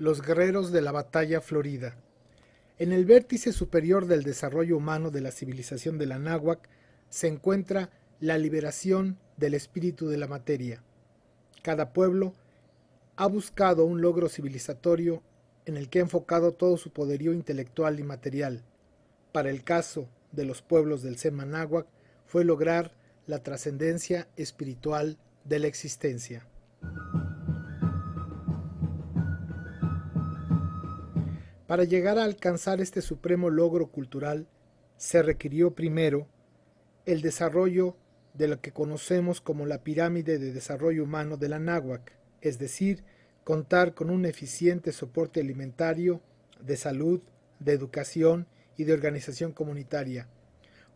Los guerreros de la batalla florida. En el vértice superior del desarrollo humano de la civilización de la náhuac se encuentra la liberación del espíritu de la materia. Cada pueblo ha buscado un logro civilizatorio en el que ha enfocado todo su poderío intelectual y material. Para el caso de los pueblos del Sema náhuac fue lograr la trascendencia espiritual de la existencia. Para llegar a alcanzar este supremo logro cultural, se requirió primero el desarrollo de lo que conocemos como la pirámide de desarrollo humano de la náhuac, es decir, contar con un eficiente soporte alimentario, de salud, de educación y de organización comunitaria.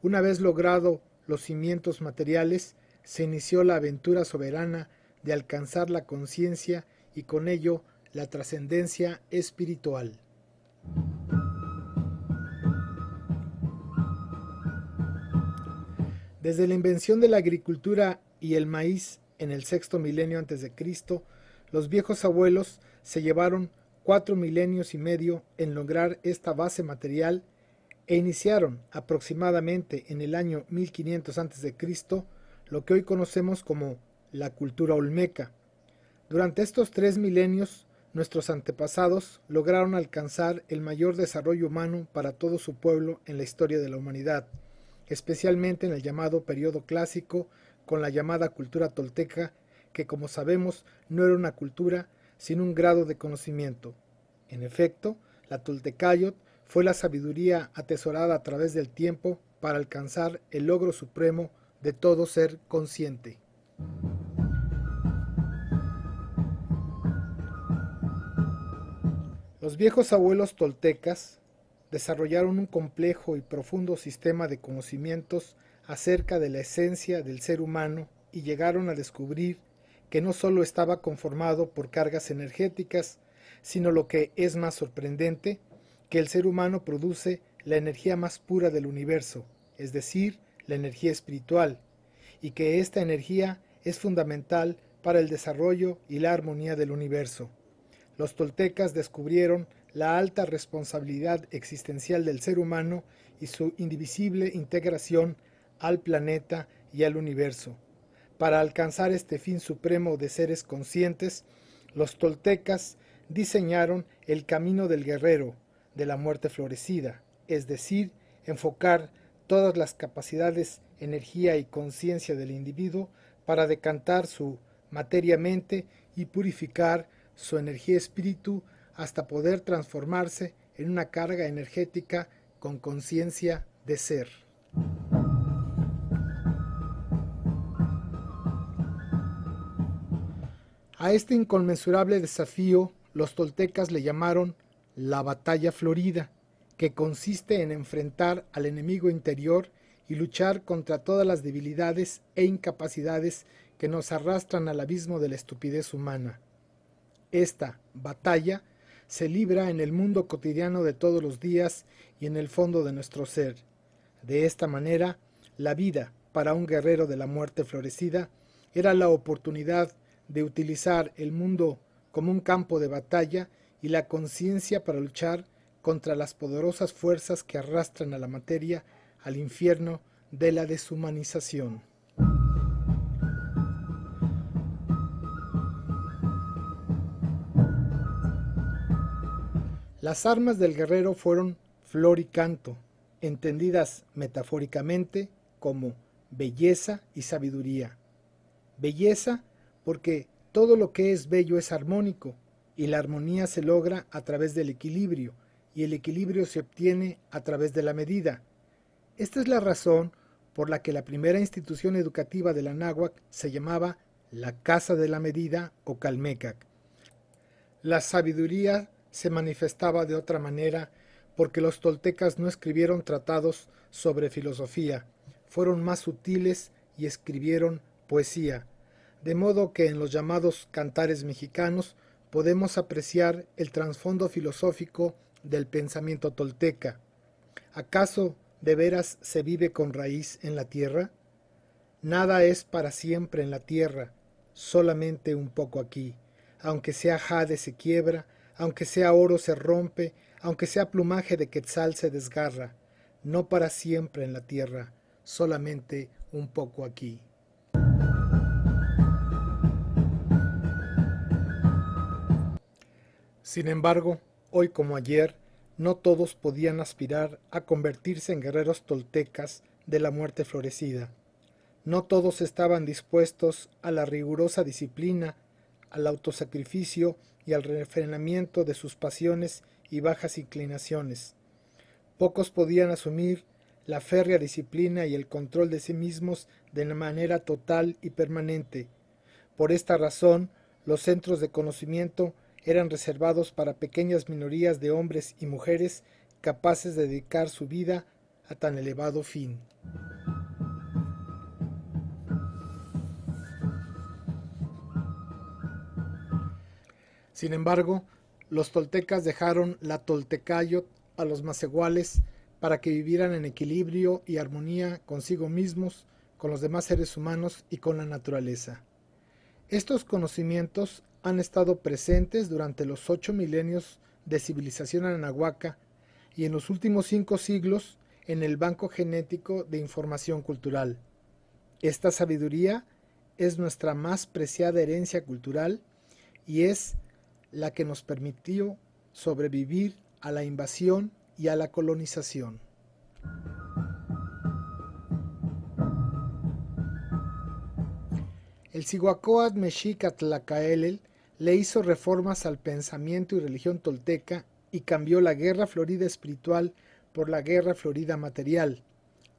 Una vez logrado los cimientos materiales, se inició la aventura soberana de alcanzar la conciencia y con ello la trascendencia espiritual. Desde la invención de la agricultura y el maíz en el sexto milenio antes de Cristo, los viejos abuelos se llevaron cuatro milenios y medio en lograr esta base material e iniciaron aproximadamente en el año 1500 a.C. lo que hoy conocemos como la cultura olmeca. Durante estos tres milenios, nuestros antepasados lograron alcanzar el mayor desarrollo humano para todo su pueblo en la historia de la humanidad, especialmente en el llamado periodo clásico con la llamada cultura tolteca, que como sabemos no era una cultura, sino un grado de conocimiento. En efecto, la Toltecayot fue la sabiduría atesorada a través del tiempo para alcanzar el logro supremo de todo ser consciente. Los viejos abuelos toltecas desarrollaron un complejo y profundo sistema de conocimientos acerca de la esencia del ser humano y llegaron a descubrir que no sólo estaba conformado por cargas energéticas, sino lo que es más sorprendente, que el ser humano produce la energía más pura del universo, es decir, la energía espiritual, y que esta energía es fundamental para el desarrollo y la armonía del universo. Los toltecas descubrieron la alta responsabilidad existencial del ser humano y su indivisible integración al planeta y al universo. Para alcanzar este fin supremo de seres conscientes, los toltecas diseñaron el camino del guerrero, de la muerte florecida, es decir, enfocar todas las capacidades, energía y conciencia del individuo para decantar su materia-mente y purificar su energía espíritu hasta poder transformarse en una carga energética con conciencia de ser. A este inconmensurable desafío los toltecas le llamaron la batalla florida, que consiste en enfrentar al enemigo interior y luchar contra todas las debilidades e incapacidades que nos arrastran al abismo de la estupidez humana. Esta batalla se libra en el mundo cotidiano de todos los días y en el fondo de nuestro ser. De esta manera, la vida para un guerrero de la muerte florecida era la oportunidad de utilizar el mundo como un campo de batalla y la conciencia para luchar contra las poderosas fuerzas que arrastran a la materia al infierno de la deshumanización. Las armas del guerrero fueron flor y canto, entendidas metafóricamente como belleza y sabiduría. Belleza porque todo lo que es bello es armónico, y la armonía se logra a través del equilibrio, y el equilibrio se obtiene a través de la medida. Esta es la razón por la que la primera institución educativa de la náhuac se llamaba la Casa de la Medida o Calmecac. La sabiduría se manifestaba de otra manera porque los toltecas no escribieron tratados sobre filosofía, fueron más sutiles y escribieron poesía, de modo que en los llamados cantares mexicanos podemos apreciar el trasfondo filosófico del pensamiento tolteca. ¿Acaso de veras se vive con raíz en la tierra? Nada es para siempre en la tierra, solamente un poco aquí. Aunque sea jade se quiebra, aunque sea oro se rompe, aunque sea plumaje de quetzal se desgarra, no para siempre en la tierra, solamente un poco aquí. Sin embargo, hoy como ayer, no todos podían aspirar a convertirse en guerreros toltecas de la muerte florecida. No todos estaban dispuestos a la rigurosa disciplina, al autosacrificio y al refrenamiento de sus pasiones y bajas inclinaciones. Pocos podían asumir la férrea disciplina y el control de sí mismos de manera total y permanente. Por esta razón, los centros de conocimiento eran reservados para pequeñas minorías de hombres y mujeres capaces de dedicar su vida a tan elevado fin. Sin embargo, los toltecas dejaron la toltecayot a los macehuales para que vivieran en equilibrio y armonía consigo mismos, con los demás seres humanos y con la naturaleza. Estos conocimientos han estado presentes durante los ocho milenios de civilización anahuaca y en los últimos cinco siglos en el Banco Genético de Información Cultural. Esta sabiduría es nuestra más preciada herencia cultural y es la que nos permitió sobrevivir a la invasión y a la colonización. El Cihuacóatl Mexica Tlacaelel le hizo reformas al pensamiento y religión tolteca y cambió la guerra florida espiritual por la guerra florida material.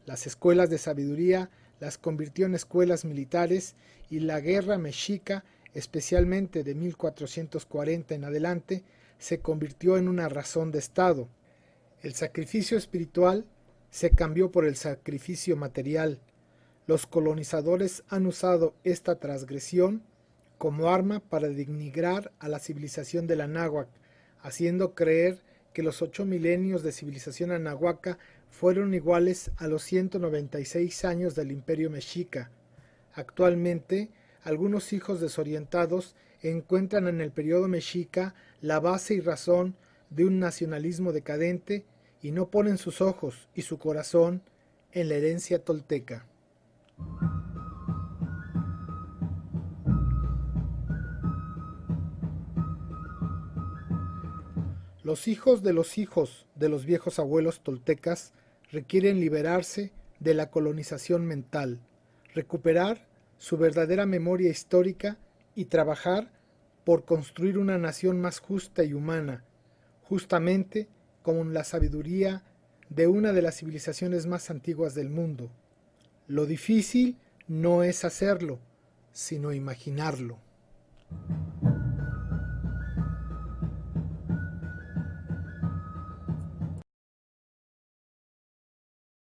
Las escuelas de sabiduría las convirtió en escuelas militares y la guerra mexica, especialmente de 1440 en adelante, se convirtió en una razón de Estado. El sacrificio espiritual se cambió por el sacrificio material. Los colonizadores han usado esta transgresión como arma para denigrar a la civilización de la náhuac, haciendo creer que los ocho milenios de civilización anahuaca fueron iguales a los 196 años del imperio mexica. Actualmente, algunos hijos desorientados encuentran en el periodo mexica la base y razón de un nacionalismo decadente y no ponen sus ojos y su corazón en la herencia tolteca. Los hijos de los hijos de los viejos abuelos toltecas requieren liberarse de la colonización mental, recuperar su verdadera memoria histórica y trabajar por construir una nación más justa y humana, justamente como la sabiduría de una de las civilizaciones más antiguas del mundo. Lo difícil no es hacerlo, sino imaginarlo.